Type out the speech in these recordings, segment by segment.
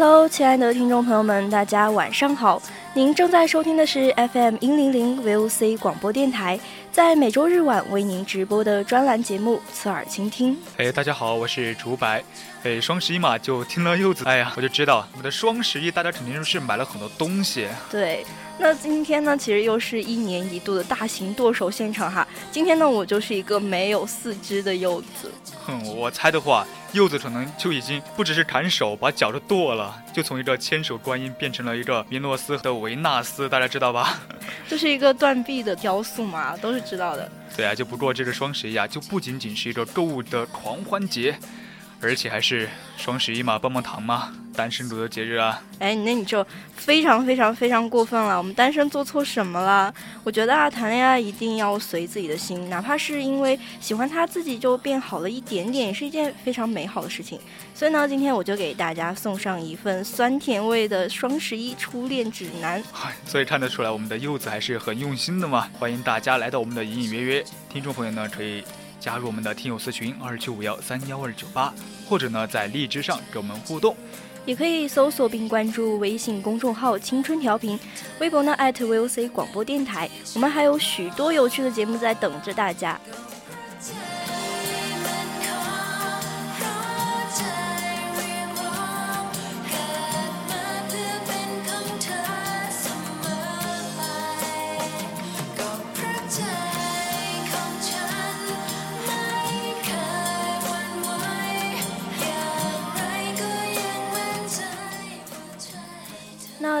Hello，亲爱的听众朋友们，大家晚上好。您正在收听的是 FM 一零零 VOC 广播电台，在每周日晚为您直播的专栏节目《侧耳倾听》。哎，大家好，我是竹白。哎，双十一嘛，就听了柚子，哎呀，我就知道我们的双十一，大家肯定是买了很多东西。对。那今天呢，其实又是一年一度的大型剁手现场哈。今天呢，我就是一个没有四肢的柚子。哼，我猜的话，柚子可能就已经不只是砍手，把脚都剁了，就从一个千手观音变成了一个米诺斯的维纳斯，大家知道吧？这是一个断臂的雕塑嘛，都是知道的。对啊，就不过这个双十一啊，就不仅仅是一个购物的狂欢节。而且还是双十一嘛，棒棒糖嘛，单身族的节日啊！哎，那你就非常非常非常过分了。我们单身做错什么了？我觉得啊，谈恋爱一定要随自己的心，哪怕是因为喜欢他自己就变好了一点点，也是一件非常美好的事情。所以呢，今天我就给大家送上一份酸甜味的双十一初恋指南。所以看得出来，我们的柚子还是很用心的嘛。欢迎大家来到我们的隐隐约约，听众朋友呢可以。加入我们的听友私群二七五幺三幺二九八，或者呢在荔枝上跟我们互动，也可以搜索并关注微信公众号“青春调频”，微博呢 @VOC 广播电台，我们还有许多有趣的节目在等着大家。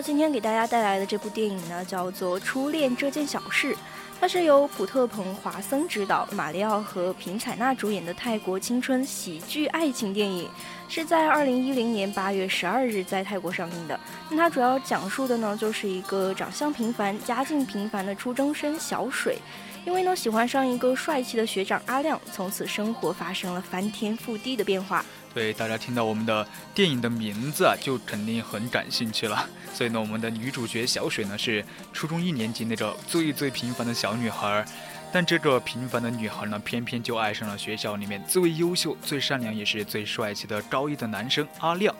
今天给大家带来的这部电影呢，叫做《初恋这件小事》，它是由普特彭华森执导，马里奥和平采娜主演的泰国青春喜剧爱情电影，是在二零一零年八月十二日在泰国上映的。那它主要讲述的呢，就是一个长相平凡、家境平凡的初中生小水。因为呢，喜欢上一个帅气的学长阿亮，从此生活发生了翻天覆地的变化。对，大家听到我们的电影的名字啊，就肯定很感兴趣了。所以呢，我们的女主角小水呢，是初中一年级那个最最平凡的小女孩。但这个平凡的女孩呢，偏偏就爱上了学校里面最优秀、最善良也是最帅气的高一的男生阿亮。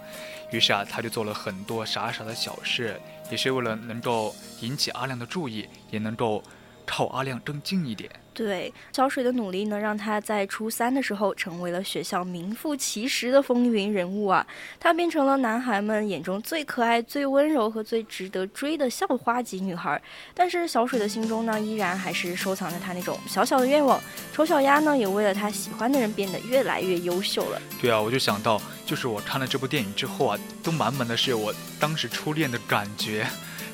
于是啊，她就做了很多傻傻的小事，也是为了能够引起阿亮的注意，也能够。靠阿亮更近一点。对小水的努力呢，让他在初三的时候成为了学校名副其实的风云人物啊！她变成了男孩们眼中最可爱、最温柔和最值得追的校花级女孩。但是小水的心中呢，依然还是收藏着她那种小小的愿望。丑小鸭呢，也为了她喜欢的人变得越来越优秀了。对啊，我就想到，就是我看了这部电影之后啊，都满满的是我当时初恋的感觉。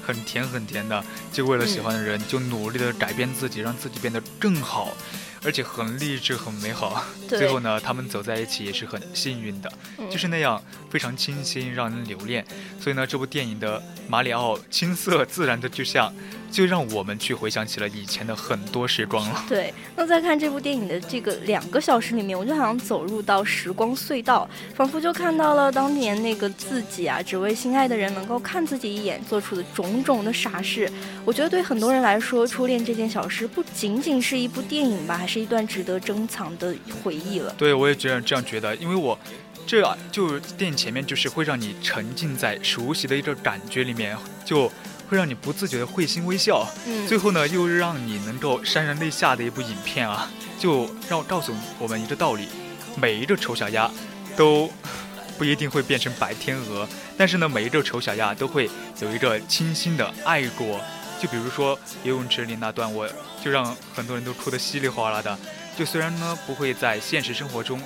很甜很甜的，就为了喜欢的人，就努力的改变自己，让自己变得更好，而且很励志，很美好。最后呢，他们走在一起也是很幸运的，就是那样非常清新，让人留恋。所以呢，这部电影的马里奥青涩自然的，就像。就让我们去回想起了以前的很多时光了。对，那在看这部电影的这个两个小时里面，我就好像走入到时光隧道，仿佛就看到了当年那个自己啊，只为心爱的人能够看自己一眼做出的种种的傻事。我觉得对很多人来说，初恋这件小事不仅仅是一部电影吧，还是一段值得珍藏的回忆了。对，我也觉得这样觉得，因为我。这就电影前面就是会让你沉浸在熟悉的一个感觉里面，就会让你不自觉的会心微笑。嗯，最后呢，又让你能够潸然泪下的一部影片啊，就让告诉我们一个道理：每一个丑小鸭都不一定会变成白天鹅，但是呢，每一个丑小鸭都会有一个清新的爱过。就比如说游泳池里那段，我就让很多人都哭得稀里哗啦的。就虽然呢不会在现实生活中。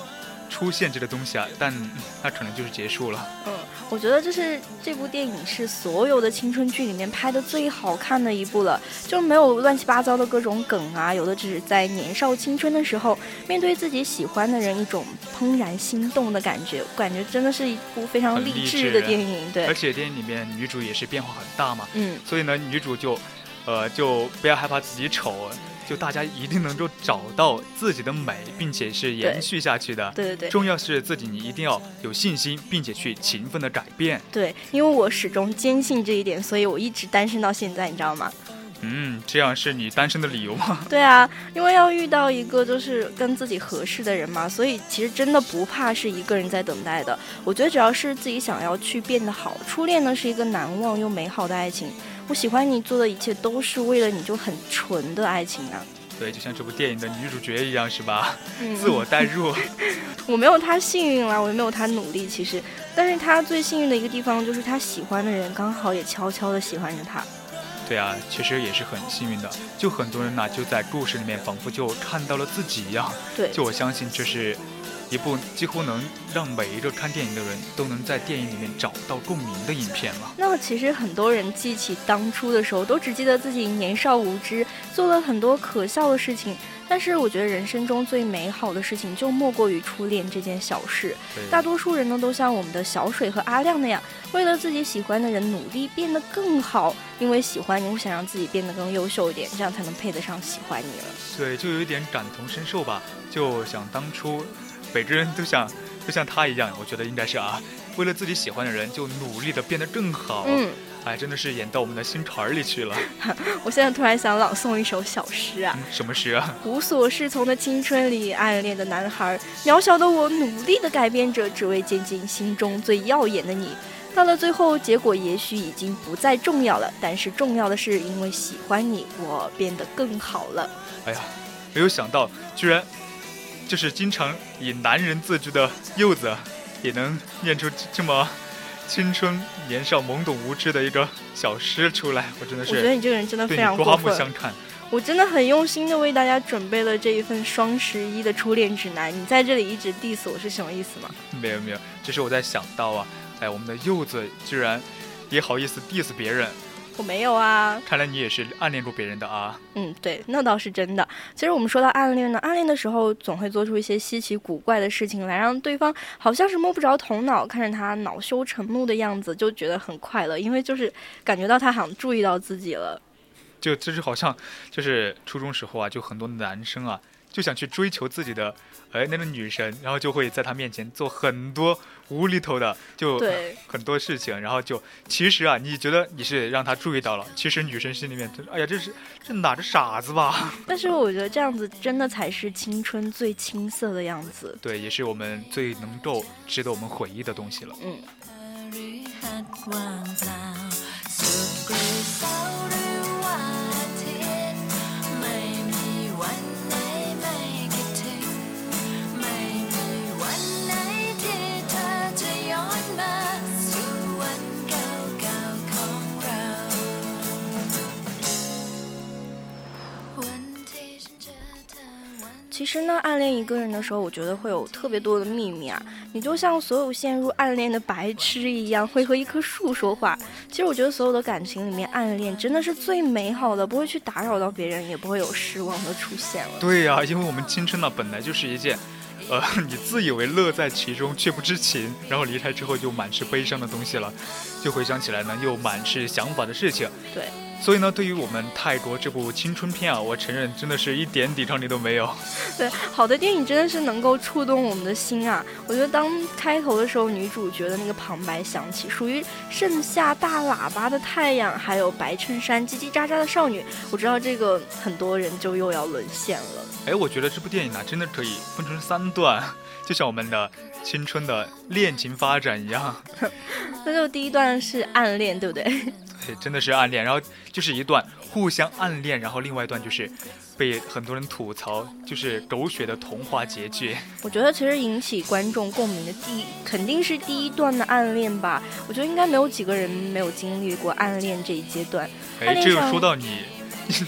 出现这个东西啊，但那可能就是结束了。嗯，我觉得这是这部电影是所有的青春剧里面拍的最好看的一部了，就没有乱七八糟的各种梗啊，有的只是在年少青春的时候，面对自己喜欢的人一种怦然心动的感觉，感觉真的是一部非常励志的电影。对，而且电影里面女主也是变化很大嘛，嗯，所以呢，女主就，呃，就不要害怕自己丑。就大家一定能够找到自己的美，并且是延续下去的。对对对，重要是自己你一定要有信心，并且去勤奋的改变。对，因为我始终坚信这一点，所以我一直单身到现在，你知道吗？嗯，这样是你单身的理由吗？对啊，因为要遇到一个就是跟自己合适的人嘛，所以其实真的不怕是一个人在等待的。我觉得只要是自己想要去变得好，初恋呢是一个难忘又美好的爱情。我喜欢你做的一切都是为了你，就很纯的爱情啊。对，就像这部电影的女主角一样，是吧？自我代入。我没有她幸运啦，我也没有她努力，其实，但是她最幸运的一个地方就是她喜欢的人刚好也悄悄的喜欢着她。对啊，其实也是很幸运的。就很多人呢，就在故事里面仿佛就看到了自己一样。对，就我相信这是。一部几乎能让每一个看电影的人都能在电影里面找到共鸣的影片了。那么，其实很多人记起当初的时候，都只记得自己年少无知，做了很多可笑的事情。但是，我觉得人生中最美好的事情，就莫过于初恋这件小事。大多数人呢，都像我们的小水和阿亮那样，为了自己喜欢的人努力变得更好。因为喜欢你，我想让自己变得更优秀一点，这样才能配得上喜欢你了。对，就有一点感同身受吧，就想当初。每个人都像，都像他一样，我觉得应该是啊，为了自己喜欢的人就努力的变得更好。嗯，哎，真的是演到我们的心坎儿里去了。我现在突然想朗诵一首小诗啊。什么诗啊？无所适从的青春里，暗恋的男孩，渺小的我努力的改变着，只为接近心中最耀眼的你。到了最后，结果也许已经不再重要了，但是重要的是，因为喜欢你，我变得更好了。哎呀，没有想到，居然。就是经常以男人自居的柚子，也能念出这么青春年少、懵懂无知的一个小诗出来，我真的是。我觉得你这个人真的非常刮目相看。我真的很用心的为大家准备了这一份双十一的初恋指南。你在这里一直 diss 我是什么意思吗？没有没有，只是我在想到啊，哎，我们的柚子居然也好意思 diss 别人。我没有啊，看来你也是暗恋过别人的啊。嗯，对，那倒是真的。其实我们说到暗恋呢，暗恋的时候总会做出一些稀奇古怪的事情来，让对方好像是摸不着头脑，看着他恼羞成怒的样子，就觉得很快乐，因为就是感觉到他好像注意到自己了。就就是好像就是初中时候啊，就很多男生啊就想去追求自己的。哎，那个女神，然后就会在她面前做很多无厘头的，就很多事情，然后就其实啊，你觉得你是让她注意到了，其实女生心里面，哎呀，这是这哪个傻子吧？但是我觉得这样子真的才是青春最青涩的样子。对，也是我们最能够值得我们回忆的东西了。嗯。其实呢，暗恋一个人的时候，我觉得会有特别多的秘密啊。你就像所有陷入暗恋的白痴一样，会和一棵树说话。其实我觉得所有的感情里面，暗恋真的是最美好的，不会去打扰到别人，也不会有失望的出现了。对呀，因为我们青春呢，本来就是一件，呃，你自以为乐在其中却不知情，然后离开之后就满是悲伤的东西了。就回想起来呢，又满是想法的事情。对。所以呢，对于我们泰国这部青春片啊，我承认真的是一点抵抗力都没有。对，好的电影真的是能够触动我们的心啊！我觉得当开头的时候，女主角的那个旁白响起，属于盛夏大喇叭的太阳，还有白衬衫叽叽喳喳的少女，我知道这个很多人就又要沦陷了。哎，我觉得这部电影呢，真的可以分成三段，就像我们的青春的恋情发展一样。那就第一段是暗恋，对不对？对，真的是暗恋，然后就是一段互相暗恋，然后另外一段就是被很多人吐槽，就是狗血的童话结局。我觉得其实引起观众共鸣的第肯定是第一段的暗恋吧。我觉得应该没有几个人没有经历过暗恋这一阶段。哎，这又说到你，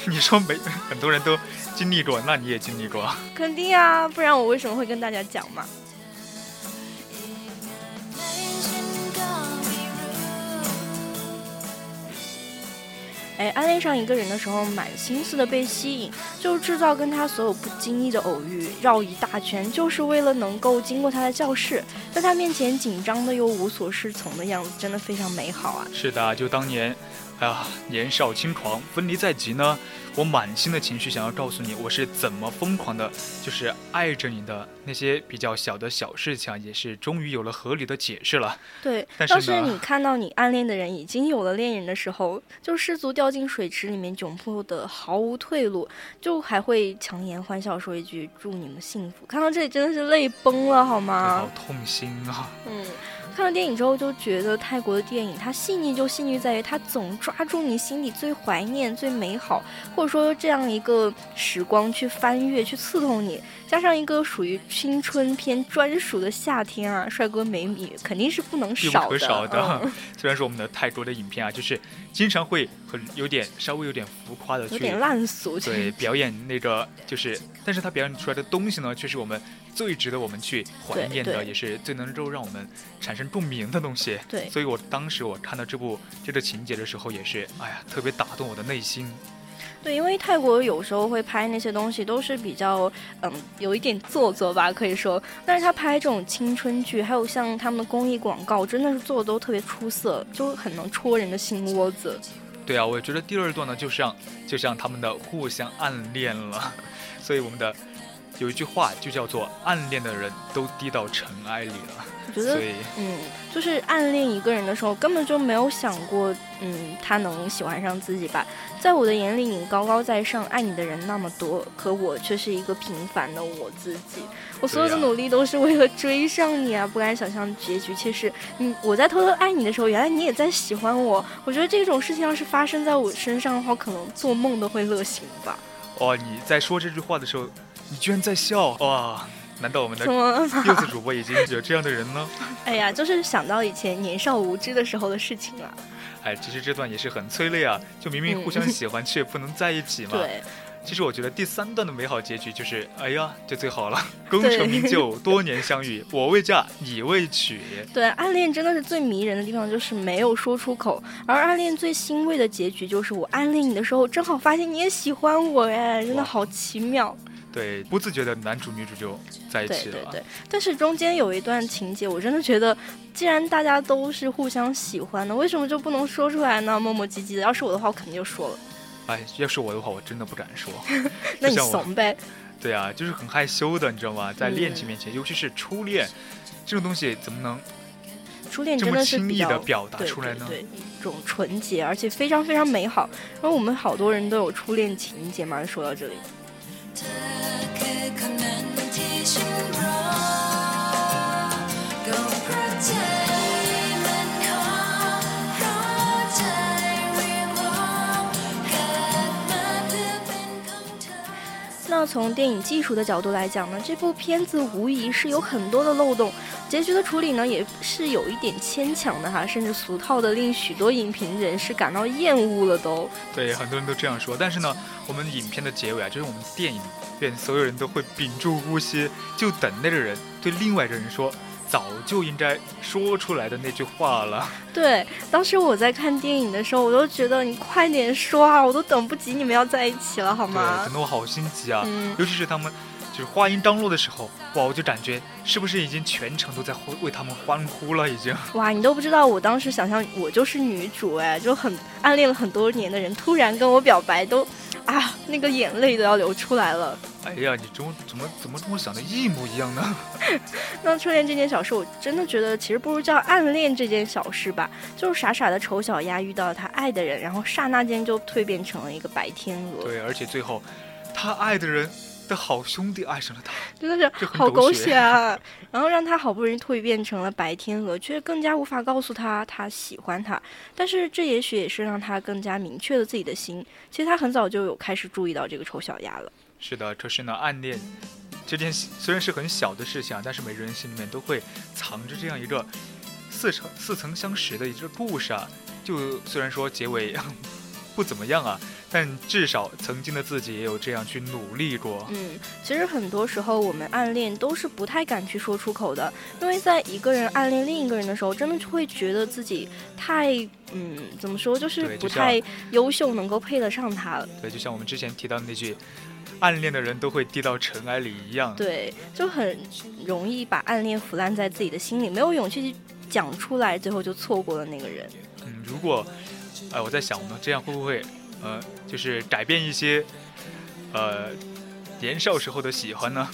你说没很多人都经历过，那你也经历过？肯定啊，不然我为什么会跟大家讲嘛？哎，暗恋上一个人的时候，满心思的被吸引，就制造跟他所有不经意的偶遇，绕一大圈，就是为了能够经过他的教室，在他面前紧张的又无所适从的样子，真的非常美好啊！是的，就当年。啊，年少轻狂，分离在即呢。我满心的情绪想要告诉你，我是怎么疯狂的，就是爱着你的那些比较小的小事情，也是终于有了合理的解释了。对，但是你看到你暗恋的人已经有了恋人的时候，就失足掉进水池里面，窘迫的毫无退路，就还会强颜欢笑说一句祝你们幸福。看到这里真的是泪崩了，好吗？好痛心啊！嗯。看了电影之后就觉得泰国的电影它细腻就细腻在于它总抓住你心里最怀念、最美好，或者说这样一个时光去翻阅、去刺痛你。加上一个属于青春片专属的夏天啊，帅哥美女肯定是不能少的。少的。虽然说我们的泰国的影片啊，就是经常会很有点稍微有点浮夸的，有点烂俗。对，表演那个就是，但是他表演出来的东西呢，却是我们最值得我们去怀念的，也是最能够让我们产生共鸣的东西。对。所以我当时我看到这部这个情节的时候，也是哎呀，特别打动我的内心。对，因为泰国有时候会拍那些东西，都是比较嗯，有一点做作吧，可以说。但是他拍这种青春剧，还有像他们的公益广告，真的是做的都特别出色，就很能戳人的心窝子。对啊，我觉得第二段呢，就像就像他们的互相暗恋了，所以我们的有一句话就叫做“暗恋的人都低到尘埃里了”。我觉得，嗯，就是暗恋一个人的时候，根本就没有想过，嗯，他能喜欢上自己吧。在我的眼里，你高高在上，爱你的人那么多，可我却是一个平凡的我自己。我所有的努力都是为了追上你啊！不敢想象结局却是，你，我在偷偷爱你的时候，原来你也在喜欢我。我觉得这种事情要是发生在我身上的话，可能做梦都会乐醒吧。哦，你在说这句话的时候，你居然在笑哇！难道我们的 柚子主播已经有这样的人呢？哎呀，就是想到以前年少无知的时候的事情了。哎，其实这段也是很催泪啊，就明明互相喜欢，却不能在一起嘛。对。其实我觉得第三段的美好结局就是，哎呀，这最好了，功成名就，多年相遇，我未嫁，你未娶。对，暗恋真的是最迷人的地方，就是没有说出口。而暗恋最欣慰的结局，就是我暗恋你的时候，正好发现你也喜欢我，哎，真的好奇妙。对，不自觉的男主女主就在一起了。对对对，但是中间有一段情节，我真的觉得，既然大家都是互相喜欢的，为什么就不能说出来呢？磨磨唧唧的，要是我的话，我肯定就说了。哎，要是我的话，我真的不敢说。那你怂呗。对啊，就是很害羞的，你知道吗？在恋情面前，尤其是初恋，这种东西怎么能初恋真的是轻易的表达出来呢？对，一种纯洁，而且非常非常美好。然后我们好多人都有初恋情节嘛。说到这里。从电影技术的角度来讲呢，这部片子无疑是有很多的漏洞。结局的处理呢，也是有一点牵强的哈，甚至俗套的令许多影评人士感到厌恶了都。对，很多人都这样说。但是呢，我们影片的结尾啊，就是我们电影院所有人都会屏住呼吸，就等那个人对另外一个人说，早就应该说出来的那句话了。对，当时我在看电影的时候，我都觉得你快点说啊，我都等不及你们要在一起了，好吗？对，等得我好心急啊，尤其是他们。就是话音刚落的时候，哇，我就感觉是不是已经全程都在为他们欢呼了？已经 哇，你都不知道，我当时想象我就是女主哎，就很暗恋了很多年的人突然跟我表白，都啊，那个眼泪都要流出来了。哎呀，你怎么怎么怎么跟我想的一模一样呢？那初恋这件小事，我真的觉得其实不如叫暗恋这件小事吧。就是傻傻的丑小鸭遇到了他爱的人，然后刹那间就蜕变成了一个白天鹅。对，而且最后他爱的人。的好兄弟爱上了他，真的是好狗血啊！然后让他好不容易蜕变成了白天鹅，却更加无法告诉他他喜欢他。但是这也许也是让他更加明确了自己的心。其实他很早就有开始注意到这个丑小鸭了。是的，可是呢，暗恋这件虽然是很小的事情啊，但是每个人心里面都会藏着这样一个似曾似曾相识的一个故事啊。就虽然说结尾 不怎么样啊。但至少曾经的自己也有这样去努力过。嗯，其实很多时候我们暗恋都是不太敢去说出口的，因为在一个人暗恋另一个人的时候，真的会觉得自己太嗯，怎么说，就是不太优秀，能够配得上他了。对，就像我们之前提到的那句“暗恋的人都会低到尘埃里”一样。对，就很容易把暗恋腐烂在自己的心里，没有勇气去讲出来，最后就错过了那个人。嗯，如果，哎，我在想我们，这样会不会？呃，就是改变一些，呃，年少时候的喜欢呢？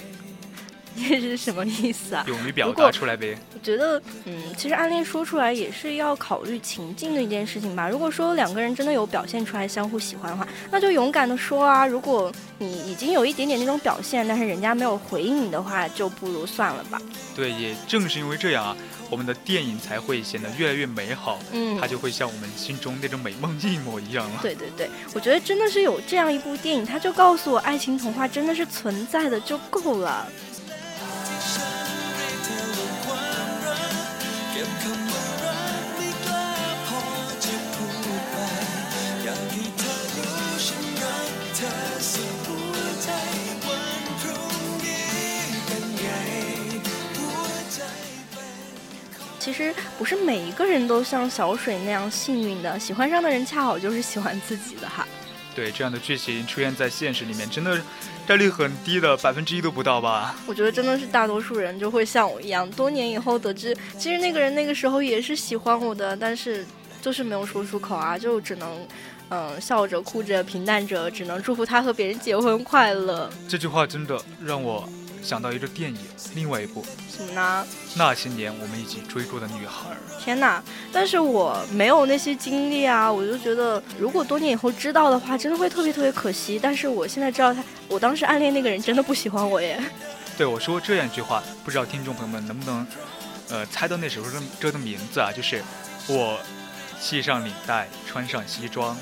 这是什么意思啊？勇于表达出来呗。我觉得，嗯，其实暗恋说出来也是要考虑情境的一件事情吧。如果说两个人真的有表现出来相互喜欢的话，那就勇敢的说啊。如果你已经有一点点那种表现，但是人家没有回应你的话，就不如算了吧。对，也正是因为这样啊。我们的电影才会显得越来越美好，嗯，它就会像我们心中那种美梦一模一样了。对对对，我觉得真的是有这样一部电影，它就告诉我爱情童话真的是存在的就够了。其实不是每一个人都像小水那样幸运的，喜欢上的人恰好就是喜欢自己的哈。对，这样的剧情出现在现实里面，真的概率很低的，百分之一都不到吧？我觉得真的是大多数人就会像我一样，多年以后得知，其实那个人那个时候也是喜欢我的，但是就是没有说出口啊，就只能嗯笑着哭着平淡着，只能祝福他和别人结婚快乐。这句话真的让我。想到一个电影，另外一部什么呢？那些年我们一起追过的女孩。天哪！但是我没有那些经历啊，我就觉得如果多年以后知道的话，真的会特别特别可惜。但是我现在知道他，我当时暗恋那个人真的不喜欢我耶。对我说这样一句话，不知道听众朋友们能不能，呃，猜到那首歌歌的名字啊？就是我系上领带，穿上西装，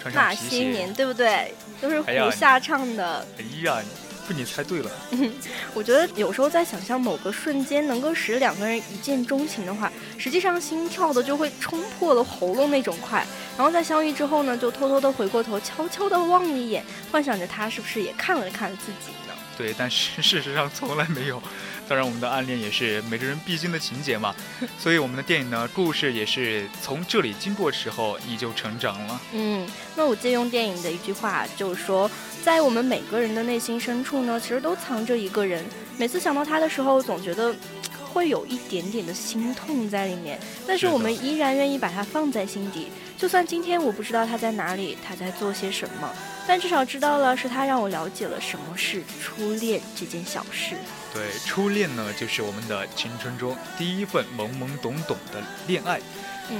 穿上那些年，对不对？都是胡夏唱的。哎呀！被你猜对了。我觉得有时候在想象某个瞬间能够使两个人一见钟情的话，实际上心跳的就会冲破了喉咙那种快。然后在相遇之后呢，就偷偷的回过头，悄悄的望一眼，幻想着他是不是也看了看自己呢？对，但是事实上从来没有。当然，我们的暗恋也是每个人必经的情节嘛。所以我们的电影呢，故事也是从这里经过时候，你就成长了。嗯，那我借用电影的一句话，就是说。在我们每个人的内心深处呢，其实都藏着一个人。每次想到他的时候，总觉得会有一点点的心痛在里面。但是我们依然愿意把它放在心底。就算今天我不知道他在哪里，他在做些什么，但至少知道了是他让我了解了什么是初恋这件小事。对，初恋呢，就是我们的青春中第一份懵懵懂懂的恋爱。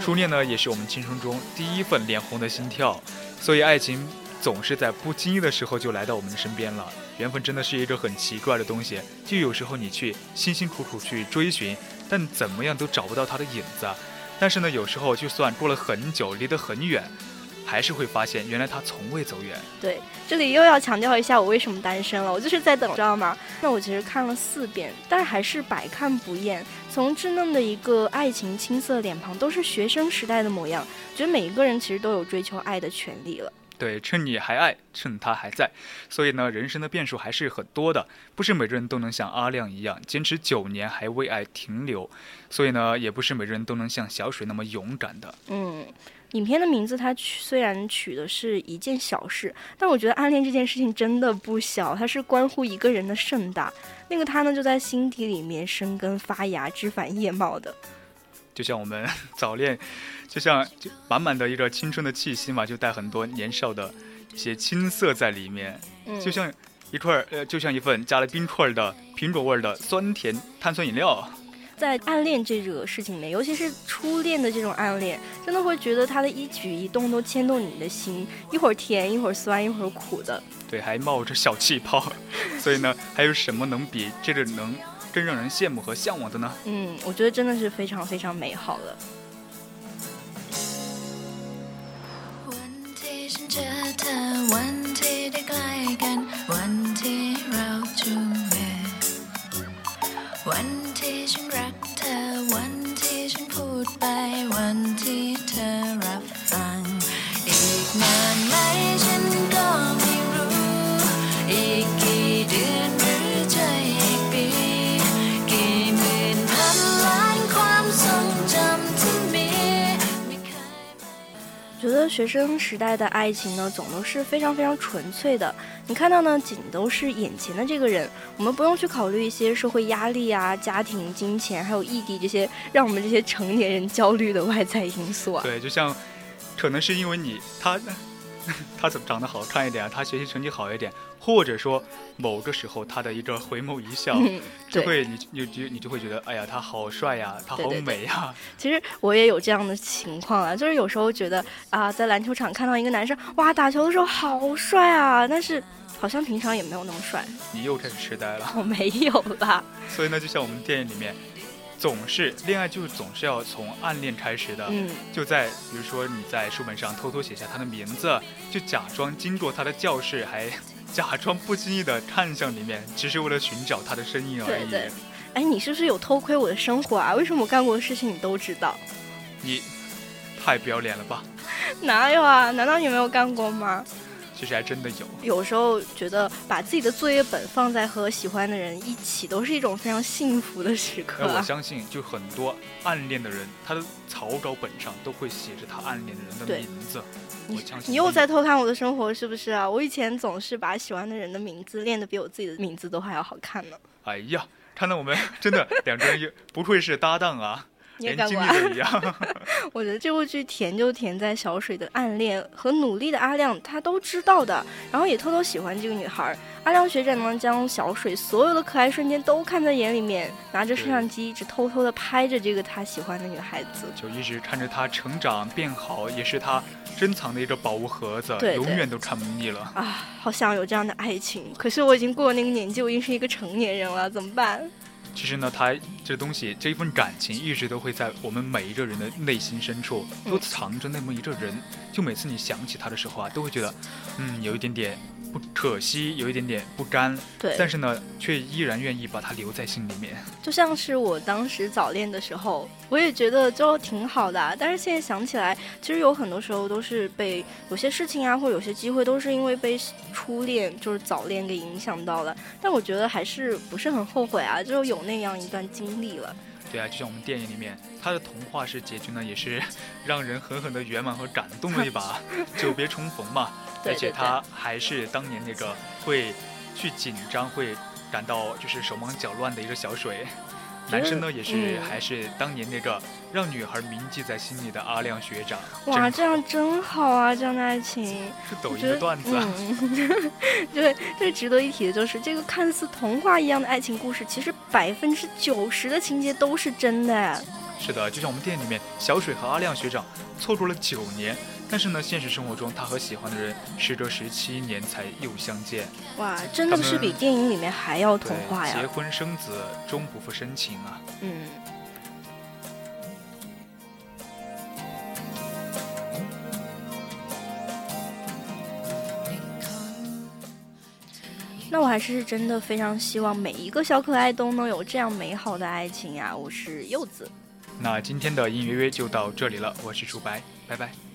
初恋呢，也是我们青春中第一份脸红的心跳。所以爱情。总是在不经意的时候就来到我们的身边了。缘分真的是一个很奇怪的东西，就有时候你去辛辛苦苦去追寻，但怎么样都找不到它的影子。但是呢，有时候就算过了很久，离得很远，还是会发现原来他从未走远。对，这里又要强调一下我为什么单身了，我就是在等，知道吗？那我其实看了四遍，但是还是百看不厌。从稚嫩的一个爱情青涩脸庞，都是学生时代的模样。觉得每一个人其实都有追求爱的权利了。对，趁你还爱，趁他还在，所以呢，人生的变数还是很多的，不是每个人都能像阿亮一样坚持九年还为爱停留，所以呢，也不是每个人都能像小水那么勇敢的。嗯，影片的名字它取虽然取的是一件小事，但我觉得暗恋这件事情真的不小，它是关乎一个人的盛大。那个他呢，就在心底里面生根发芽、枝繁叶茂的。就像我们 早恋，就像就满满的一个青春的气息嘛，就带很多年少的一些青涩在里面，就像一块呃，就像一份加了冰块的苹果味的酸甜碳酸饮料。在暗恋这个事情里面，尤其是初恋的这种暗恋，真的会觉得他的一举一动都牵动你的心，一会儿甜，一会儿酸，一会儿苦的。对，还冒着小气泡，所以呢，还有什么能比这个能更让人羡慕和向往的呢？嗯，我觉得真的是非常非常美好 ฉันพูดไปวันที่เธอรับฟัง อีกนานไหมฉัน 学生时代的爱情呢，总都是非常非常纯粹的。你看到呢，仅都是眼前的这个人，我们不用去考虑一些社会压力啊、家庭、金钱，还有异地这些让我们这些成年人焦虑的外在因素啊。对，就像，可能是因为你他。他怎么长得好看一点？他学习成绩好一点，或者说某个时候他的一个回眸一笑，就会你你就你就会觉得，哎呀，他好帅呀，他好美呀。其实我也有这样的情况啊，就是有时候觉得啊，在篮球场看到一个男生，哇，打球的时候好帅啊，但是好像平常也没有那么帅。你又开始痴呆了？我没有啦。所以呢，就像我们电影里面。总是恋爱就是总是要从暗恋开始的，嗯，就在比如说你在书本上偷偷写下他的名字，就假装经过他的教室，还假装不经意的看向里面，只是为了寻找他的身影而已。对对，哎，你是不是有偷窥我的生活啊？为什么我干过的事情你都知道？你太不要脸了吧？哪有啊？难道你没有干过吗？其实还真的有，有时候觉得把自己的作业本放在和喜欢的人一起，都是一种非常幸福的时刻。我 相信，就很多暗恋的人，他的草稿本上都会写着他暗恋的人的名字。我相信你又在偷看我的生活，是不是啊？我以前总是把喜欢的人的名字练得比我自己的名字都还要好看呢。哎呀，看到我们真的两个人不愧是搭档啊。连经历都一样。我觉得这部剧甜就甜在小水的暗恋和努力的阿亮，他都知道的，然后也偷偷喜欢这个女孩。阿亮学长呢，将小水所有的可爱瞬间都看在眼里面，拿着摄像机一直偷偷的拍着这个他喜欢的女孩子，就一直看着她成长变好，也是他珍藏的一个宝物盒子，永远都看不腻了。啊，好想有这样的爱情，可是我已经过了那个年纪，我已经是一个成年人了，怎么办？其实呢，他这东西，这一份感情，一直都会在我们每一个人的内心深处，都藏着那么一个人。就每次你想起他的时候啊，都会觉得，嗯，有一点点。不可惜，有一点点不甘，对，但是呢，却依然愿意把它留在心里面。就像是我当时早恋的时候，我也觉得就挺好的。但是现在想起来，其实有很多时候都是被有些事情啊，或者有些机会，都是因为被初恋就是早恋给影响到了。但我觉得还是不是很后悔啊，就有那样一段经历了。对啊，就像我们电影里面，他的童话式结局呢，也是 让人狠狠的圆满和感动了一把，久别重逢嘛。而且他还是当年那个会去紧张、会感到就是手忙脚乱的一个小水。男生呢也是还是当年那个让女孩铭记在心里的阿亮学长。哇，这样真好啊！这样的爱情，抖音的段子。对，最值得一提的就是这个看似童话一样的爱情故事，其实百分之九十的情节都是真的。是的，就像我们店里面，小水和阿亮学长错过了九年。但是呢，现实生活中，他和喜欢的人时隔十七年才又相见。哇，真的是比电影里面还要童话呀！结婚生子，终不负深情啊。嗯。那我还是真的非常希望每一个小可爱都能有这样美好的爱情呀！我是柚子。那今天的音乐约就到这里了，我是楚白，拜拜。